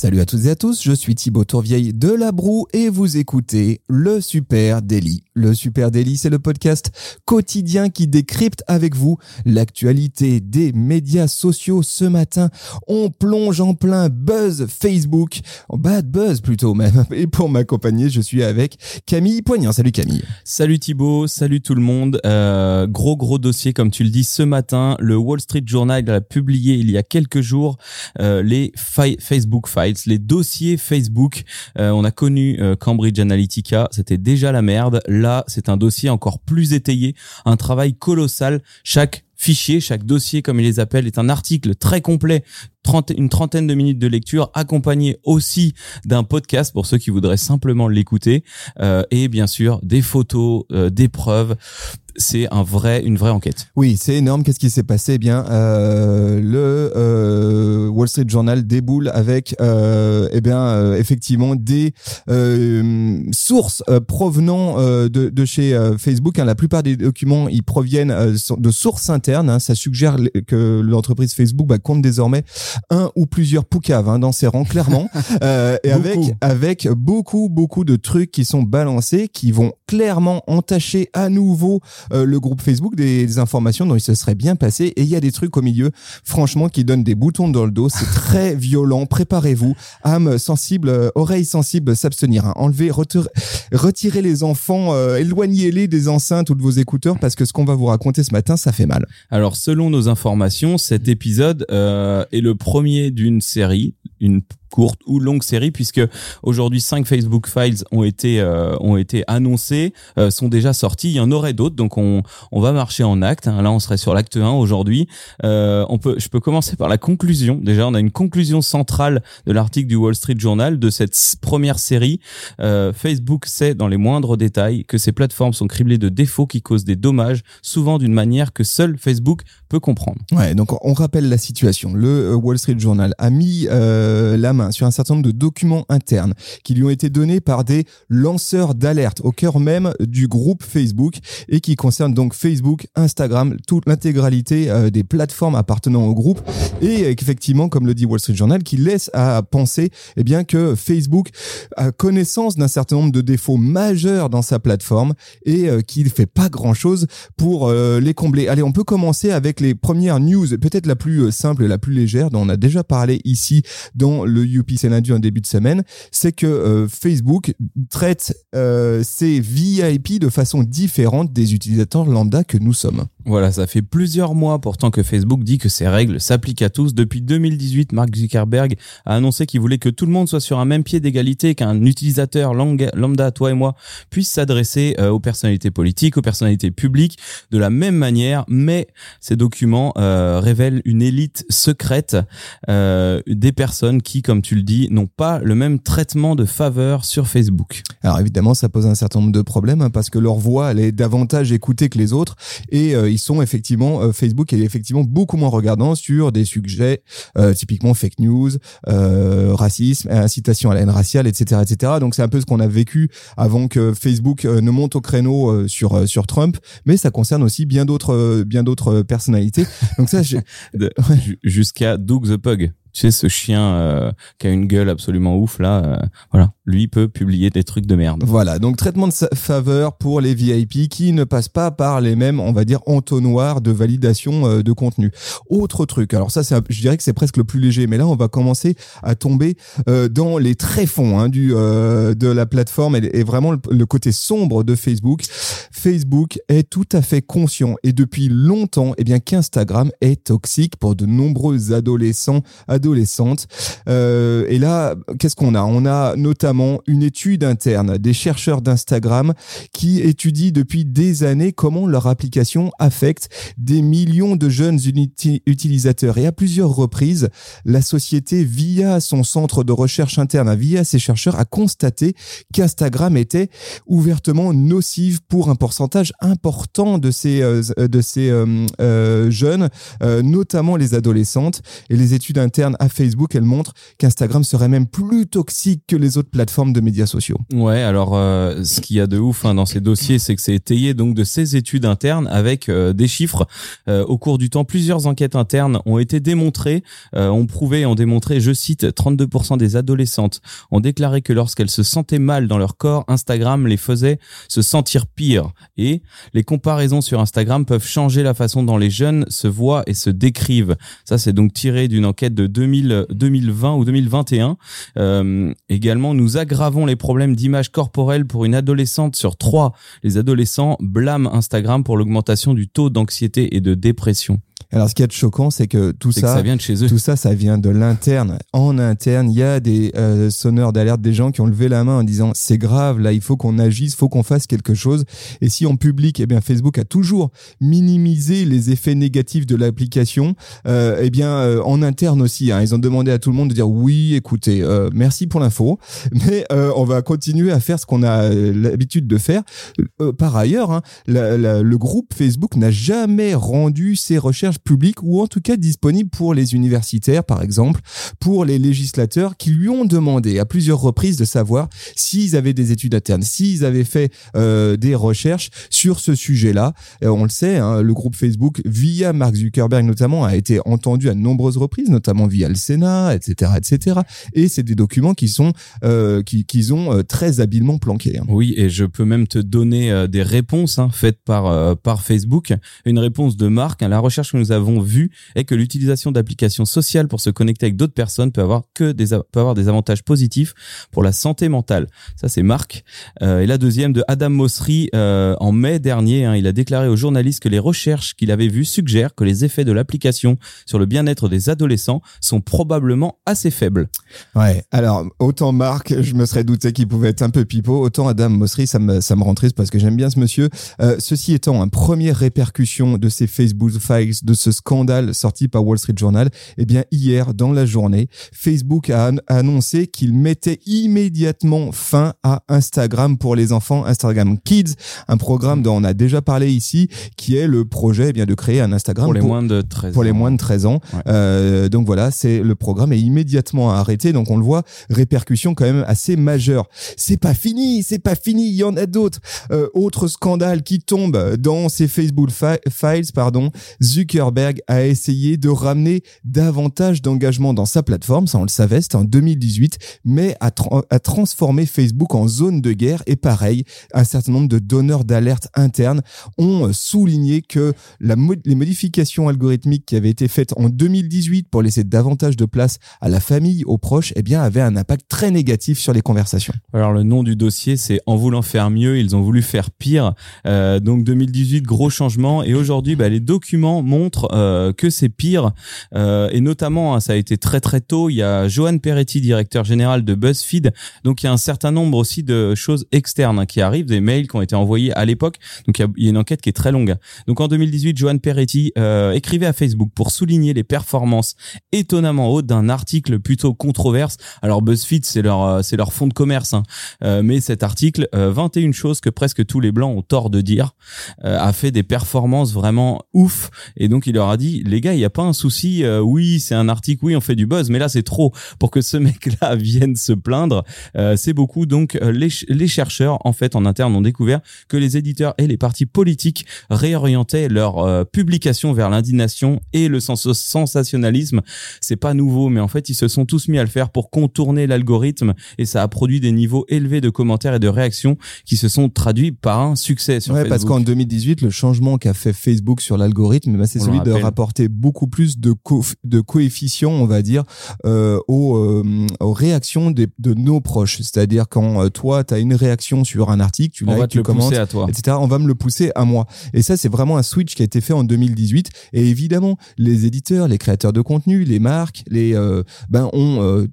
Salut à toutes et à tous, je suis Thibaut Tourvieille de La Broue et vous écoutez le Super Daily. Le Super Daily, c'est le podcast quotidien qui décrypte avec vous l'actualité des médias sociaux. Ce matin, on plonge en plein buzz Facebook, bad buzz plutôt même. Et pour m'accompagner, je suis avec Camille Poignant. Salut Camille. Salut Thibaut, salut tout le monde. Euh, gros gros dossier comme tu le dis ce matin. Le Wall Street Journal a publié il y a quelques jours euh, les Facebook Files les dossiers Facebook. Euh, on a connu euh, Cambridge Analytica, c'était déjà la merde. Là, c'est un dossier encore plus étayé, un travail colossal. Chaque fichier, chaque dossier, comme ils les appellent, est un article très complet, une trentaine de minutes de lecture, accompagné aussi d'un podcast pour ceux qui voudraient simplement l'écouter, euh, et bien sûr des photos, des preuves c'est un vrai, une vraie enquête. Oui, c'est énorme. Qu'est-ce qui s'est passé? Eh Bien, euh, le euh, Wall Street Journal déboule avec, euh, eh bien, euh, effectivement, des euh, sources euh, provenant de, de, chez Facebook. Hein. La plupart des documents, ils proviennent de sources internes. Hein. Ça suggère que l'entreprise Facebook bah, compte désormais un ou plusieurs poucaves hein, dans ses rangs, clairement, et avec avec beaucoup beaucoup de trucs qui sont balancés, qui vont clairement entacher à nouveau euh, le groupe Facebook des, informations dont il se serait bien passé. Et il y a des trucs au milieu franchement qui donnent des boutons dans le dos. C'est très violent. Préparez-vous. Âme sensible euh, oreille sensible s'abstenir hein. enlevez retirez les enfants euh, éloignez-les des enceintes ou de vos écouteurs parce que ce qu'on va vous raconter ce matin ça fait mal. Alors selon nos informations cet épisode est le premier d'une série une courte ou longue série puisque aujourd'hui cinq Facebook Files ont été euh, ont été annoncés euh, sont déjà sortis. Il y en aurait d'autres donc on on va marcher en acte hein. là on serait sur l'acte 1 aujourd'hui. Euh, on peut je peux commencer par la conclusion. Déjà on a une conclusion centrale de l'article du Wall Street Journal de cette première série. Facebook sait dans les moindres détails que ces plateformes sont criblées de défauts qui causent des dommages souvent d'une manière que seul Facebook peut comprendre. Ouais donc on rappelle la situation. Le Wall Street Journal a mis la sur un certain nombre de documents internes qui lui ont été donnés par des lanceurs d'alerte au cœur même du groupe Facebook et qui concernent donc Facebook, Instagram, toute l'intégralité euh, des plateformes appartenant au groupe et effectivement, comme le dit Wall Street Journal, qui laisse à penser eh bien que Facebook a connaissance d'un certain nombre de défauts majeurs dans sa plateforme et euh, qu'il ne fait pas grand chose pour euh, les combler. Allez, on peut commencer avec les premières news, peut-être la plus simple et la plus légère dont on a déjà parlé ici dans le UP Sénadu en début de semaine, c'est que euh, Facebook traite euh, ses VIP de façon différente des utilisateurs lambda que nous sommes. Voilà, ça fait plusieurs mois pourtant que Facebook dit que ces règles s'appliquent à tous. Depuis 2018, Mark Zuckerberg a annoncé qu'il voulait que tout le monde soit sur un même pied d'égalité, qu'un utilisateur lambda, toi et moi, puisse s'adresser euh, aux personnalités politiques, aux personnalités publiques de la même manière. Mais ces documents révèlent une élite secrète des personnes qui, comme tu le dis, n'ont pas le même traitement de faveur sur Facebook. Alors évidemment, ça pose un certain nombre de problèmes hein, parce que leur voix, elle est davantage écoutée que les autres et euh, ils sont effectivement, euh, Facebook est effectivement beaucoup moins regardant sur des sujets euh, typiquement fake news, racisme, incitation à la haine raciale, etc., etc. Donc c'est un peu ce qu'on a vécu avant que Facebook ne monte au créneau sur sur Trump, mais ça concerne aussi bien d'autres bien d'autres personnalités. Donc ça, jusqu'à Doug the Pug tu sais ce chien euh, qui a une gueule absolument ouf là euh, voilà. Lui peut publier des trucs de merde. Voilà donc traitement de faveur pour les VIP qui ne passent pas par les mêmes on va dire entonnoirs de validation euh, de contenu. Autre truc alors ça c'est je dirais que c'est presque le plus léger mais là on va commencer à tomber dans les tréfonds hein, du de la plateforme et, et vraiment le, côté sombre de Facebook. Facebook est tout à fait conscient et depuis longtemps eh bien qu'Instagram est toxique pour de nombreux adolescents adolescente. Euh, et là, qu'est-ce qu'on a? On a notamment une étude interne des chercheurs d'Instagram qui étudient depuis des années comment leur application affecte des millions de jeunes utilisateurs. Et à plusieurs reprises, la société, via son centre de recherche interne, via ses chercheurs, a constaté qu'Instagram était ouvertement nocive pour un pourcentage important de ces, euh, de ces euh, jeunes, notamment les adolescentes. Et les études internes à Facebook, elle montre qu'Instagram serait même plus toxique que les autres plateformes de médias sociaux. Ouais, alors euh, ce qu'il y a de ouf hein, dans ces dossiers, c'est que c'est étayé donc de ces études internes avec euh, des chiffres. Euh, au cours du temps, plusieurs enquêtes internes ont été démontrées, ont prouvé, ont démontré, je cite, 32% des adolescentes ont déclaré que lorsqu'elles se sentaient mal dans leur corps, Instagram les faisait se sentir pire. Et les comparaisons sur Instagram peuvent changer la façon dont les jeunes se voient et se décrivent. Ça, c'est donc tiré d'une enquête de 2000, 2020 ou 2021. Euh, également, nous aggravons les problèmes d'image corporelle pour une adolescente sur trois. Les adolescents blâment Instagram pour l'augmentation du taux d'anxiété et de dépression. Alors, ce qui est choquant, c'est que tout ça, que ça vient de chez eux. tout ça, ça vient de l'interne. En interne, il y a des euh, sonneurs d'alerte, des gens qui ont levé la main en disant c'est grave, là, il faut qu'on agisse, faut qu'on fasse quelque chose. Et si en public, eh bien, Facebook a toujours minimisé les effets négatifs de l'application. Euh, eh bien, euh, en interne aussi, hein, ils ont demandé à tout le monde de dire oui, écoutez, euh, merci pour l'info, mais euh, on va continuer à faire ce qu'on a euh, l'habitude de faire. Euh, par ailleurs, hein, la- la- le groupe Facebook n'a jamais rendu ses recherches publiques ou en tout cas disponibles pour les universitaires, par exemple, pour les législateurs qui lui ont demandé à plusieurs reprises de savoir s'ils avaient des études internes, s'ils avaient fait euh, des recherches sur ce sujet-là. Euh, on le sait, hein, le groupe Facebook, via Mark Zuckerberg notamment, a été entendu à de nombreuses reprises, notamment via le Sénat, etc., etc. Et c'est des documents qui sont euh, qui qu'ils ont euh, très habilement planqués. hein. Oui, et je peux même te donner des réponses hein, faites par par Facebook. Une réponse de Marc. la recherche que nous avons vue est que l'utilisation d'applications sociales pour se connecter avec d'autres personnes peut avoir que des peut avoir des avantages positifs pour la santé mentale. Ça, c'est Marc. Euh, et la deuxième de Adam Mosseri euh, en mai dernier. hein, il a déclaré aux journalistes que les recherches qu'il avait vues suggèrent que les effets de l'application sur le bien-être des adolescents sont probablement assez faibles. Ouais. Alors, autant Marc, je me serais douté qu'il pouvait être un peu pipeau, autant Adam Mosseri, ça me, ça me rend triste parce que j'aime bien ce monsieur. Euh, ceci étant, une première répercussion de ces Facebook Files, de ce scandale sorti par Wall Street Journal, eh bien, hier, dans la journée, Facebook a, an- a annoncé qu'il mettait immédiatement fin à Instagram pour les enfants, Instagram Kids, un programme dont on a déjà parlé ici, qui est le projet, eh bien, de créer un Instagram Pour les moins de 13 pour les ans. moins de 13 ans. Ouais. Euh, donc voilà, c'est le programme est immédiatement arrêté. Donc on le voit, répercussions quand même assez majeures. C'est pas fini, c'est pas fini. Il y en a d'autres. Euh, autre scandale qui tombe dans ces Facebook fi- files, pardon. Zuckerberg a essayé de ramener davantage d'engagement dans sa plateforme. Ça, on le savait, c'était en 2018, mais a, tra- a transformé Facebook en zone de guerre. Et pareil, un certain nombre de donneurs d'alerte internes ont souligné que les modifications algorithmiques qui avaient été faites en 2018 pour laisser davantage de place à la famille, aux proches, eh bien, avaient un impact très négatif sur les conversations. Alors le nom du dossier, c'est En voulant faire mieux, ils ont voulu faire pire. Euh, donc 2018, gros changement. Et aujourd'hui, bah, les documents montrent euh, que c'est pire. Euh, et notamment, hein, ça a été très très tôt. Il y a Johan Peretti, directeur général de BuzzFeed. Donc il y a un certain nombre aussi de choses externes hein, qui arrivent, des mails qui ont été envoyés à l'époque. Donc il y, a, il y a une enquête qui est très longue. Donc en 2018, Johan Peretti euh, écrivait à Facebook pour souligner les performances étonnamment hautes d'un article plutôt controverse. Alors BuzzFeed, c'est leur euh, c'est leur fond de commerce. hein. Euh, mais cet article, euh, 21 choses que presque tous les blancs ont tort de dire, euh, a fait des performances vraiment ouf. Et donc il leur a dit, les gars, il n'y a pas un souci. euh, oui, c'est un article, oui, on fait du buzz, mais là c'est trop pour que ce mec-là vienne se plaindre. Euh, c'est beaucoup. Donc euh, les, les chercheurs, en fait, en interne, ont découvert que les éditeurs et les partis politiques réorientaient leur euh, publication vers l'indignation et le sens sensationnalisme. C'est pas nouveau, mais en fait, ils se sont tous mis à le faire pour contourner l'algorithme et ça a produit des niveaux élevés de commentaires et de réactions qui se sont traduits par un succès sur Ouais, Facebook. parce qu'en 2018, le changement qu'a fait Facebook sur l'algorithme, bah, c'est celui de rappelle. rapporter beaucoup plus de, co- de coefficients, on va dire, euh, aux, euh, aux réactions des- de nos proches. C'est-à-dire quand euh, toi, tu as une réaction sur un article, tu likes, tu le commentes, à toi. etc. On va me le pousser à moi. Et ça, c'est vraiment un switch qui a été fait en 2018. Et évidemment, les éditeurs, les créateurs de contenu, les marques, les euh, ben ont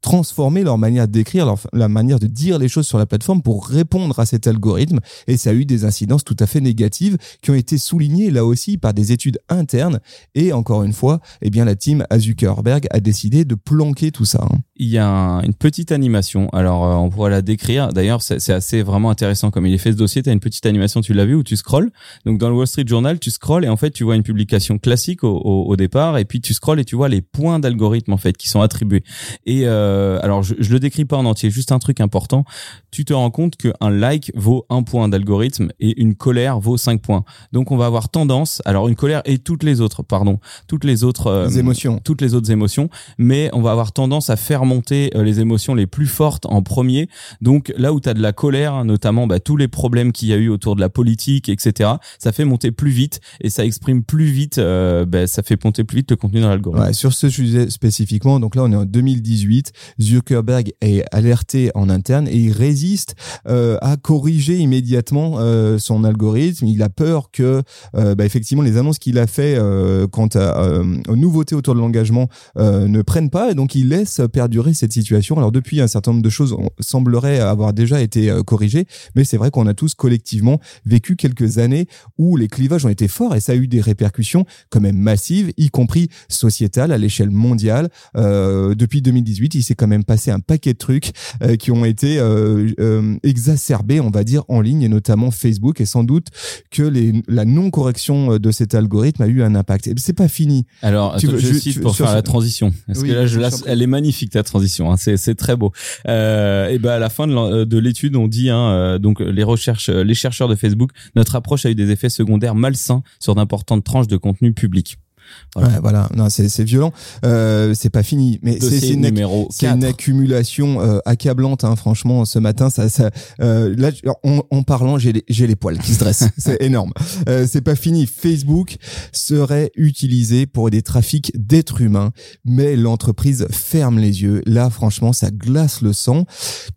transformé leur manière d'écrire, leur la manière de dire les choses sur la plateforme pour répondre à cet algorithme. Et ça a eu des incidences tout à fait négatives qui ont été soulignées là aussi par des études interne. Et encore une fois, eh bien, la team à Zuckerberg a décidé de planquer tout ça. hein. Il y a un- une petite animation. Alors, euh, on pourrait la décrire. D'ailleurs, c'est assez vraiment intéressant comme il est fait ce dossier. Tu as une petite animation, tu l'as vu, où tu scrolles. Donc, dans le Wall Street Journal, tu scrolles et en fait, tu vois une publication classique au, départ. Et puis, tu scrolles et tu vois les points d'algorithme, en fait, qui sont attribués. Et euh, alors, je, je le décris pas en entier, juste un truc important. Tu te rends compte qu'un like vaut un point d'algorithme et une colère vaut cinq points. Donc, on va avoir tendance, alors une colère et toutes les autres, pardon, toutes les autres euh, Les émotions. toutes les autres émotions, mais on va avoir tendance à faire monter euh, les émotions les plus fortes en premier. Donc là où tu as de la colère, hein, notamment bah, tous les problèmes qu'il y a eu autour de la politique, etc., ça fait monter plus vite et ça exprime plus vite, euh, bah, ça fait monter plus vite le contenu dans l'algorithme. Ouais, sur ce sujet spécifiquement, donc là on est en 2018, Zuckerberg est alerté en interne et il résiste euh, à corriger immédiatement euh, son algorithme. Il a peur que, euh, bah, effectivement, les annonces qu'il a fait euh, quant à, euh, aux nouveautés autour de l'engagement euh, ne prennent pas, et donc il laisse perdurer cette situation. Alors depuis, un certain nombre de choses sembleraient avoir déjà été corrigées, mais c'est vrai qu'on a tous collectivement vécu quelques années où les clivages ont été forts et ça a eu des répercussions quand même massives, y compris sociétales à l'échelle mondiale. Depuis 2018, il s'est quand même passé un paquet de trucs qui ont été exacerbés, on va dire, en ligne, et notamment Facebook. Et sans doute que la non-correction de cet algorithme a eu un impact. C'est pas fini. Alors, Tu veux- je cite tu- pour sur- faire la transition. Parce Oui, que là, je la- elle est magnifique ta transition. Hein, c'est c'est très beau. Euh, et ben à la fin de euh, de l'étude, on dit hein, euh, donc les recherches, euh, les chercheurs de Facebook, notre approche a eu des effets secondaires malsains sur d'importantes tranches de contenu public. Voilà. Ouais, voilà. Non, c'est c'est violent. Euh, c'est pas fini. Mais c'est une, numéro c'est 4. une accumulation euh, accablante. Hein, franchement, ce matin, ça, ça, euh, là, en, en parlant, j'ai les, j'ai les poils qui se dressent. c'est énorme. Euh, c'est pas fini. Facebook serait utilisé pour des trafics d'êtres humains, mais l'entreprise ferme les yeux. Là, franchement, ça glace le sang.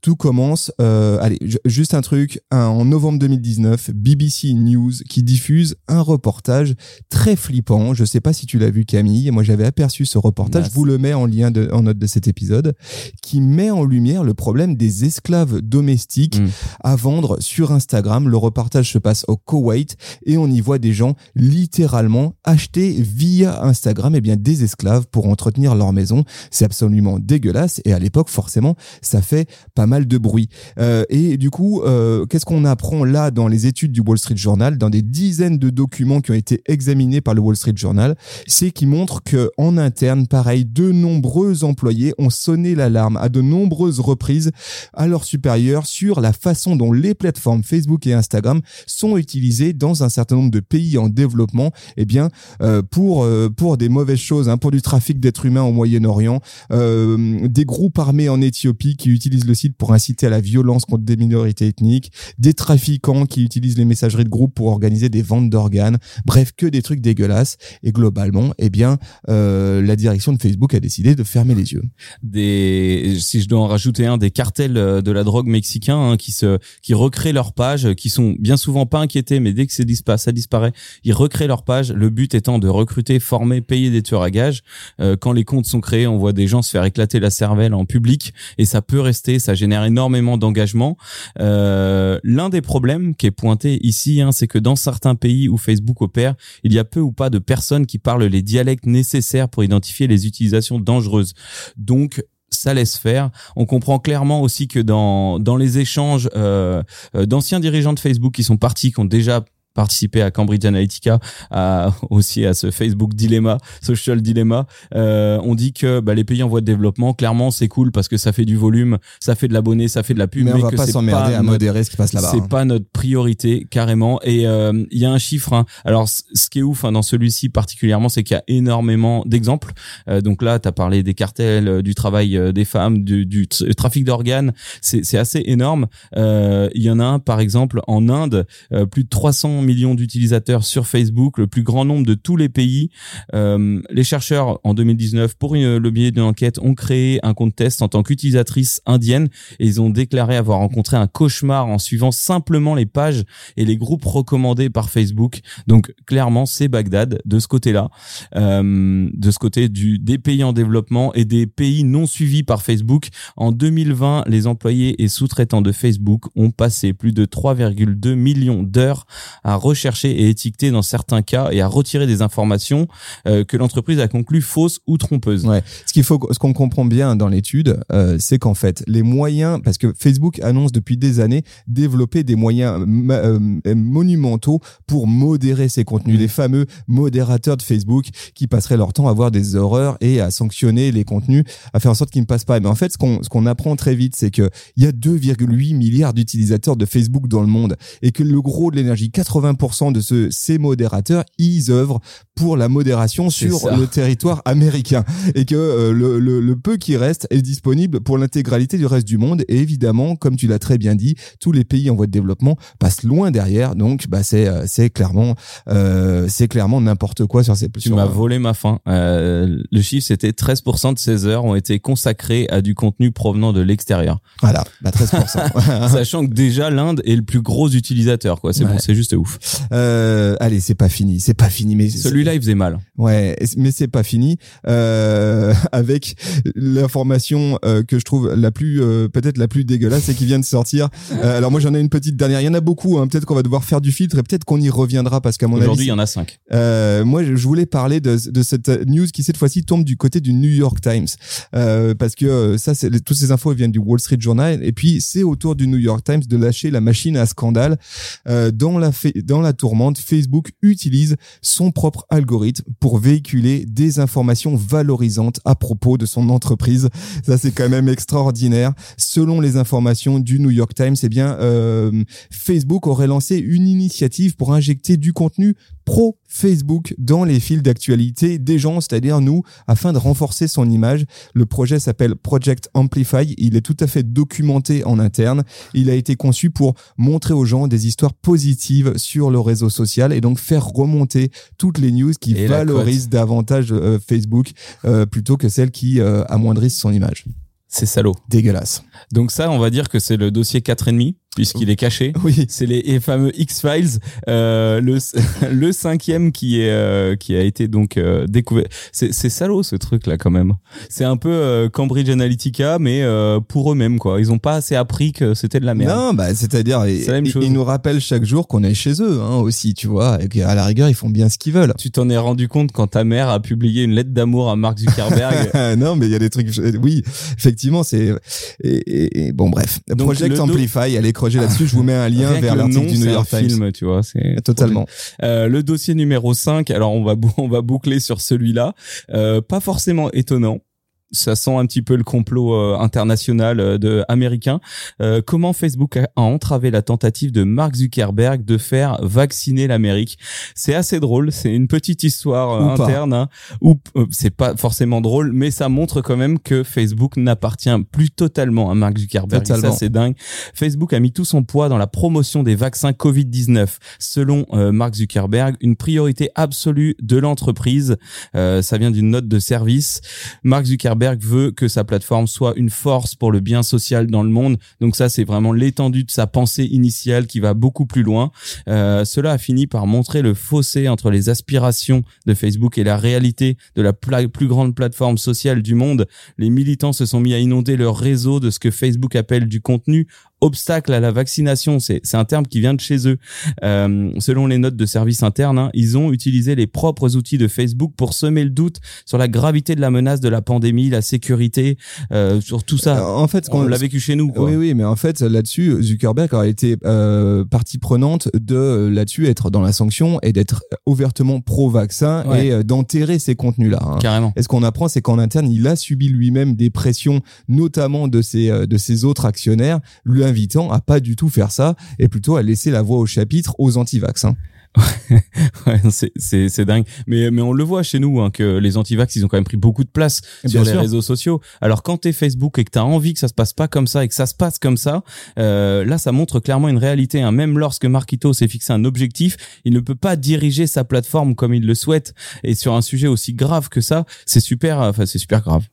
Tout commence. Euh, allez, ju- juste un truc. En novembre 2019, BBC News qui diffuse un reportage très flippant. Je sais pas si tu l'as vu Camille. Moi, j'avais aperçu ce reportage. Je vous le mets en lien de, en note de cet épisode, qui met en lumière le problème des esclaves domestiques Mm. à vendre sur Instagram. Le reportage se passe au Koweït et on y voit des gens littéralement acheter via Instagram et bien des esclaves pour entretenir leur maison. C'est absolument dégueulasse et à l'époque forcément ça fait pas mal de bruit. Euh, et du coup, euh, qu'est-ce qu'on apprend là dans les études du Wall Street Journal, dans des dizaines de documents qui ont été examinés par le Wall Street Journal, c'est qui montre que en interne, pareil, de nombreux employés ont sonné l'alarme à de nombreuses reprises à leurs supérieurs sur la façon dont les plateformes Facebook et Instagram sont utilisées dans un certain nombre de pays en développement, eh bien euh, pour euh, pour des mauvaises choses, hein, pour du trafic d'êtres humains au Moyen-Orient, euh, des groupes armés en Éthiopie qui utilisent le site pour inciter à la violence contre des minorités ethniques, des trafiquants qui utilisent les messageries de groupe pour organiser des ventes d'organes, bref, que des trucs dégueulasses. Et globalement, eh bien, euh, la direction de Facebook a décidé de fermer les yeux. des si je dois en rajouter un des cartels euh, de la drogue mexicains hein, qui se qui recréent leurs pages qui sont bien souvent pas inquiétés mais dès que c'est dispa- ça disparaît ils recréent leurs pages le but étant de recruter former payer des tueurs à gages Euh, quand les comptes sont créés on voit des gens se faire éclater la cervelle en public et ça peut rester ça génère énormément d'engagement euh, l'un des problèmes qui est pointé ici hein, c'est que dans certains pays où Facebook opère il y a peu ou pas de personnes qui parlent les dialectes nécessaires pour identifier les utilisations dangereuses donc ça laisse faire. On comprend clairement aussi que dans dans les échanges euh, euh, d'anciens dirigeants de Facebook qui sont partis, qui ont déjà participé à Cambridge Analytica, à, aussi à ce Facebook dilemma, social dilemma. Euh, on dit que bah, les pays en voie de développement, clairement, c'est cool parce que ça fait du volume, ça fait de l'abonné, ça fait de la pub, Mais on va que pas s'emmerder à modérer ce qui passe là-bas. c'est hein. pas notre priorité carrément. Et euh, il y a un chiffre. hein. Alors, ce qui est ouf hein, dans celui-ci particulièrement, c'est qu'il y a énormément d'exemples. Euh, donc là, tu as parlé des cartels, euh, du travail euh, des femmes, du, du trafic d'organes. C'est assez énorme. Euh, Il y en a un, par exemple, en Inde, euh, plus de 300 millions d'utilisateurs sur Facebook, le plus grand nombre de tous les pays. Euh, les chercheurs, en 2019, pour une- le biais d'une enquête, ont créé un compte test en tant qu'utilisatrice indienne et ils ont déclaré avoir rencontré un cauchemar en suivant simplement les pages et les groupes recommandés par Facebook. Donc clairement, c'est Bagdad de ce côté-là, euh, de ce côté du des pays en développement et des pays non suivis par Facebook. En 2020, les employés et sous-traitants de Facebook ont passé plus de 3,2 millions d'heures à à rechercher et étiqueter dans certains cas et à retirer des informations euh, que l'entreprise a conclues fausses ou trompeuses. Ouais. Ce qu'il faut, ce qu'on comprend bien dans l'étude, euh, c'est qu'en fait, les moyens, parce que Facebook annonce depuis des années développer des moyens euh, monumentaux pour modérer ses contenus, les fameux modérateurs de Facebook qui passeraient leur temps à voir des horreurs et à sanctionner les contenus, à faire en sorte qu'ils ne passent pas. Mais en fait, ce qu'on ce qu'on apprend très vite, c'est que il y a 2,8 milliards d'utilisateurs de Facebook dans le monde et que le gros de l'énergie, 80% de ce, ces modérateurs, ils œuvrent pour la modération sur ça. le territoire américain et que euh, le, le, le peu qui reste est disponible pour l'intégralité du reste du monde et évidemment comme tu l'as très bien dit tous les pays en voie de développement passent loin derrière donc bah c'est euh, c'est clairement euh, c'est clairement n'importe quoi sur ces Tu m'as volé ma fin. Euh, le chiffre, c'était 13% de ces heures ont été consacrées à du contenu provenant de l'extérieur. voilà bah 13% Sachant que déjà l'Inde est le plus gros utilisateur, quoi. C'est Ouais. bon, c'est juste ouf. Euh, allez c'est pas fini c'est pas fini mais Celui-là, il faisait mal. Ouais, mais c'est pas fini euh, avec l'information euh, que je trouve la plus euh, peut-être la plus dégueulasse et qui vient de sortir. Euh, alors moi j'en ai une petite dernière. Il y en a beaucoup. Hein. Peut-être qu'on va devoir faire du filtre et peut-être qu'on y reviendra parce qu'à mon Aujourd'hui, il avis, y en a 5. euh, moi je voulais parler de, de cette news qui cette fois-ci tombe du côté du New York Times euh, parce que ça c'est toutes ces infos elles viennent du Wall Street Journal et puis c'est au tour du New York Times de lâcher la machine à scandale euh, dans la dans la tourmente. Facebook utilise son propre algorithme pour véhiculer des informations valorisantes à propos de son entreprise. Ça, c'est quand même extraordinaire. Selon les informations du New York Times, eh bien, euh, Facebook aurait lancé une initiative pour injecter du contenu pro Facebook dans les fils d'actualité des gens, c'est-à-dire nous, afin de renforcer son image. Le projet s'appelle Project Amplify. Il est tout à fait documenté en interne. Il a été conçu pour montrer aux gens des histoires positives sur le réseau social et donc faire remonter toutes les news qui Et valorisent davantage euh, Facebook euh, plutôt que celles qui euh, amoindrissent son image. C'est salaud. Dégueulasse. Donc ça, on va dire que c'est le dossier 4,5 puisqu'il est caché. Oui. C'est les, les fameux X-Files, euh, le, le cinquième qui est euh, qui a été donc euh, découvert. C'est c'est salaud ce truc là quand même. C'est un peu euh, Cambridge Analytica mais euh, pour eux-mêmes quoi. Ils ont pas assez appris que c'était de la merde. Non, bah, c'est-à-dire, ils, C'est la même ils- chose. ils nous rappellent chaque jour qu'on est chez eux, hein, aussi, tu vois, et qu'à la rigueur, ils font bien ce qu'ils veulent. Tu t'en es rendu compte quand ta mère a publié une lettre d'amour à Mark Zuckerberg. Non, mais il y a des trucs. Oui, effectivement, c'est. Et, et- et bon, bref. Donc, Project le Amplify, allez crocher là-dessus. Je vous mets un lien Rien vers le l'article nom, du New York Times. film, tu vois, c'est Totalement. Euh, le dossier numéro 5, alors on va on va boucler sur celui-là, euh, pas forcément étonnant. Ça sent un petit peu le complot euh, international euh, de américain. Euh, comment Facebook a, a entravé la tentative de Mark Zuckerberg de faire vacciner l'Amérique? C'est assez drôle. C'est une petite histoire euh, Ou interne. hein, ou euh, c'est pas forcément drôle, mais ça montre quand même que Facebook n'appartient plus totalement à Mark Zuckerberg. Et. Ça c'est dingue. Facebook a mis tout son poids dans la promotion des vaccins Covid-19. Selon Mark Zuckerberg, une priorité absolue de l'entreprise. Ça vient d'une note de service. Mark Zuckerberg veut que sa plateforme soit une force pour le bien social dans le monde. Donc ça, c'est vraiment l'étendue de sa pensée initiale qui va beaucoup plus loin. Euh, cela a fini par montrer le fossé entre les aspirations de Facebook et la réalité de la plus grande plateforme sociale du monde. Les militants se sont mis à inonder leur réseau de ce que Facebook appelle du contenu obstacle à la vaccination. C'est un terme qui vient de chez eux. Euh, selon les notes de service interne, hein, ils ont utilisé les propres outils de Facebook pour semer le doute sur la gravité de la menace de la pandémie, la sécurité, euh, sur tout ça. En fait, On qu'on l'a vécu chez nous. Quoi. Oui, oui, mais en fait, là-dessus, Zuckerberg a été euh, partie prenante de euh, là-dessus être dans la sanction et d'être ouvertement pro-vaccin Ouais. et euh, d'enterrer ces contenus-là. hein. Carrément. Et ce qu'on apprend, c'est qu'en interne, il a subi lui-même des pressions, notamment de ses euh, de ses autres actionnaires, lui invitant à pas du tout faire ça et plutôt à laisser la voix au chapitre aux anti-vax. hein. Ouais, c'est dingue. Mais mais on le voit chez nous hein, que les antivax ils ont quand même pris beaucoup de place sur les sûr. réseaux sociaux. Alors quand t'es Facebook et que t'as envie que ça se passe pas comme ça et que ça se passe comme ça, euh, là ça montre clairement une réalité. Hein. Même lorsque Marquito s'est fixé un objectif, il ne peut pas diriger sa plateforme comme il le souhaite. Et sur un sujet aussi grave que ça, c'est super. Enfin c'est super grave.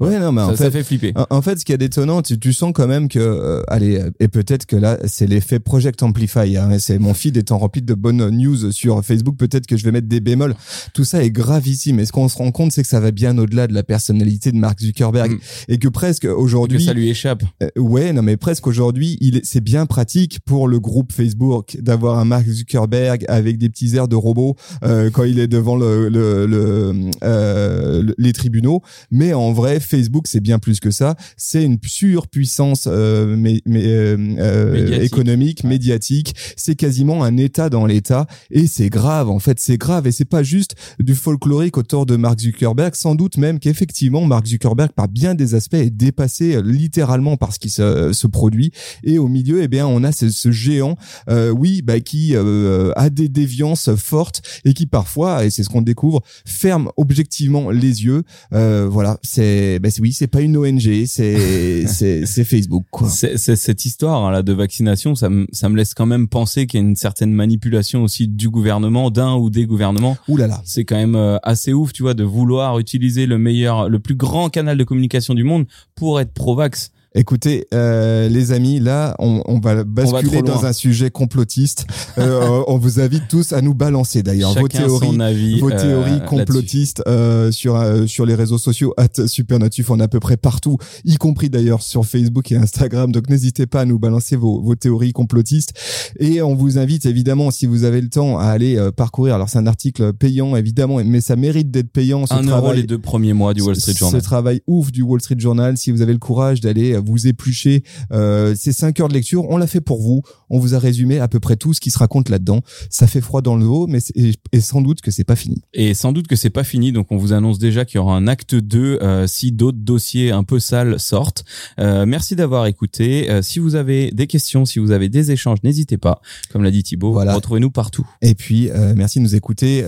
Ouais, non, mais ça, en ça fait, fait flipper. En, fait, ce qui est détonnant, tu, tu sens quand même que, euh, allez, euh, et peut-être que là, c'est l'effet Project Amplify. Hein, c'est mon feed étant rempli de bonnes news sur Facebook. Peut-être que je vais mettre des bémols. Tout ça est gravissime. Et ce qu'on se rend compte, c'est que ça va bien au-delà de la personnalité de Mark Zuckerberg Mm. et que presque Que aujourd'hui, ça lui échappe. euh, ouais, non, mais presque aujourd'hui, il c'est bien pratique pour le groupe Facebook d'avoir un Mark Zuckerberg avec des petits airs de robot euh, quand il est devant le, le, le, euh, le- les tribunaux. Mais en vrai, Facebook, c'est bien plus que ça. C'est une surpuissance euh, mais, mais, euh, euh, Médiatique. économique, Ouais. médiatique. C'est quasiment un État dans l'État et c'est grave. En fait, c'est grave et c'est pas juste du folklorique autour de Mark Zuckerberg. Sans doute même qu'effectivement, Mark Zuckerberg, par bien des aspects, est dépassé euh, littéralement par ce qui se, se produit. Et au milieu, eh bien, on a ce, ce géant, euh, oui, bah, qui euh, a des déviances fortes et qui parfois, et c'est ce qu'on découvre, ferme objectivement les yeux. Euh, voilà, c'est, bah, oui, c'est pas une ONG, c'est, c'est, Facebook, quoi. C'est- c'est- cette histoire hein, là de vaccination, ça me ça me laisse quand même penser qu'il y a une certaine manipulation aussi du gouvernement, d'un ou des gouvernements. Ouh là là. C'est quand même euh, assez ouf, tu vois, de vouloir utiliser le meilleur, le plus grand canal de communication du monde pour être pro-vax. Écoutez, euh, les amis, là, on, on va basculer dans un sujet complotiste. Euh, on vous invite tous à nous balancer d'ailleurs vos théories. avis. vos euh, théories là-dessus. complotistes euh, sur euh, sur les réseaux sociaux at Supernatif on est à peu près partout y compris d'ailleurs sur Facebook et Instagram donc n'hésitez pas à nous balancer vos, vos théories complotistes et on vous invite évidemment si vous avez le temps à aller euh, parcourir alors c'est un article payant évidemment mais ça mérite d'être payant ce Un euro travail les deux premiers mois du Wall Street ce- Journal. Ce travail ouf du Wall Street Journal, si vous avez le courage d'aller vous éplucher euh, ces cinq heures de lecture, on l'a fait pour vous. On vous a résumé à peu près tout ce qui se raconte là-dedans. Ça fait froid dans le dos, mais et, et sans doute que c'est pas fini. Et sans doute que c'est pas fini, donc on vous annonce déjà qu'il y aura un acte 2 euh, si d'autres dossiers un peu sales sortent. Euh, merci d'avoir écouté. Si vous avez des questions, si vous avez des échanges, n'hésitez pas. Comme l'a dit Thibaut, Voilà. retrouvez-nous partout. Et puis, merci de nous écouter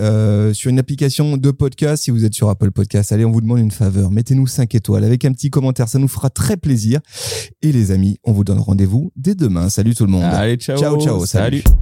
sur une application de podcast. Si vous êtes sur Apple Podcast, allez, on vous demande une faveur. Mettez-nous 5 étoiles avec un petit commentaire. Ça nous fera très plaisir. Et les amis, on vous donne rendez-vous dès demain. Salut tout le monde. Allez, ciao. Ciao, ciao, salut. salut.